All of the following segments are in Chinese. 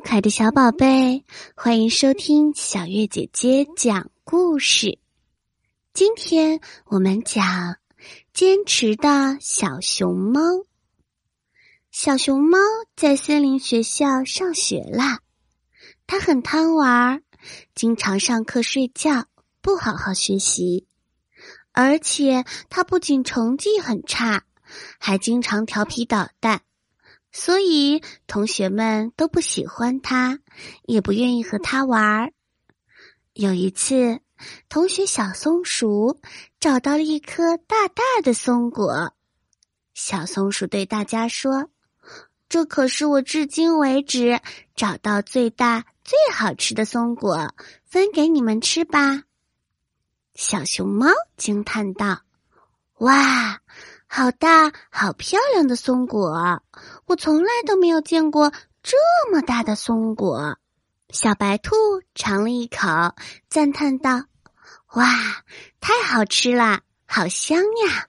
可爱的小宝贝，欢迎收听小月姐姐讲故事。今天我们讲坚持的小熊猫。小熊猫在森林学校上学啦，它很贪玩，经常上课睡觉，不好好学习，而且它不仅成绩很差，还经常调皮捣蛋。所以，同学们都不喜欢他，也不愿意和他玩儿。有一次，同学小松鼠找到了一颗大大的松果。小松鼠对大家说：“这可是我至今为止找到最大、最好吃的松果，分给你们吃吧。”小熊猫惊叹道：“哇！”好大、好漂亮的松果！我从来都没有见过这么大的松果。小白兔尝了一口，赞叹道：“哇，太好吃了，好香呀！”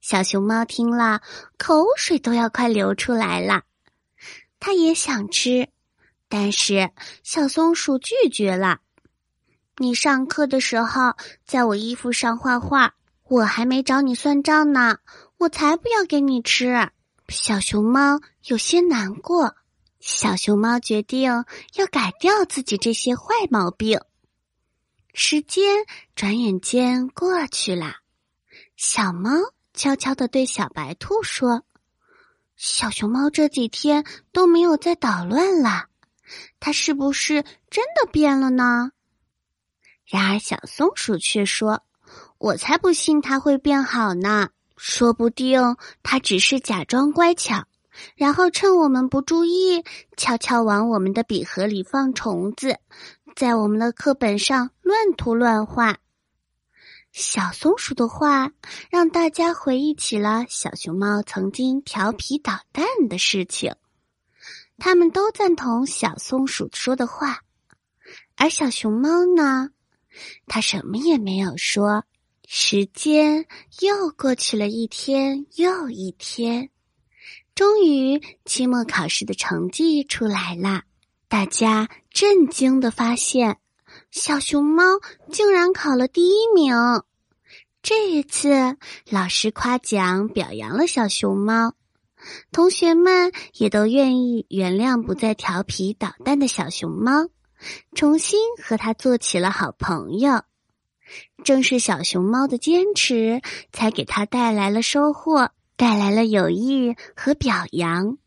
小熊猫听了，口水都要快流出来了。它也想吃，但是小松鼠拒绝了。你上课的时候，在我衣服上画画。我还没找你算账呢，我才不要给你吃。小熊猫有些难过，小熊猫决定要改掉自己这些坏毛病。时间转眼间过去了，小猫悄悄的对小白兔说：“小熊猫这几天都没有再捣乱了，它是不是真的变了呢？”然而小松鼠却说。我才不信他会变好呢，说不定他只是假装乖巧，然后趁我们不注意，悄悄往我们的笔盒里放虫子，在我们的课本上乱涂乱画。小松鼠的话让大家回忆起了小熊猫曾经调皮捣蛋的事情，他们都赞同小松鼠说的话，而小熊猫呢，它什么也没有说。时间又过去了一天又一天，终于期末考试的成绩出来了。大家震惊的发现，小熊猫竟然考了第一名。这一次，老师夸奖表扬了小熊猫，同学们也都愿意原谅不再调皮捣蛋的小熊猫，重新和它做起了好朋友。正是小熊猫的坚持，才给他带来了收获，带来了友谊和表扬。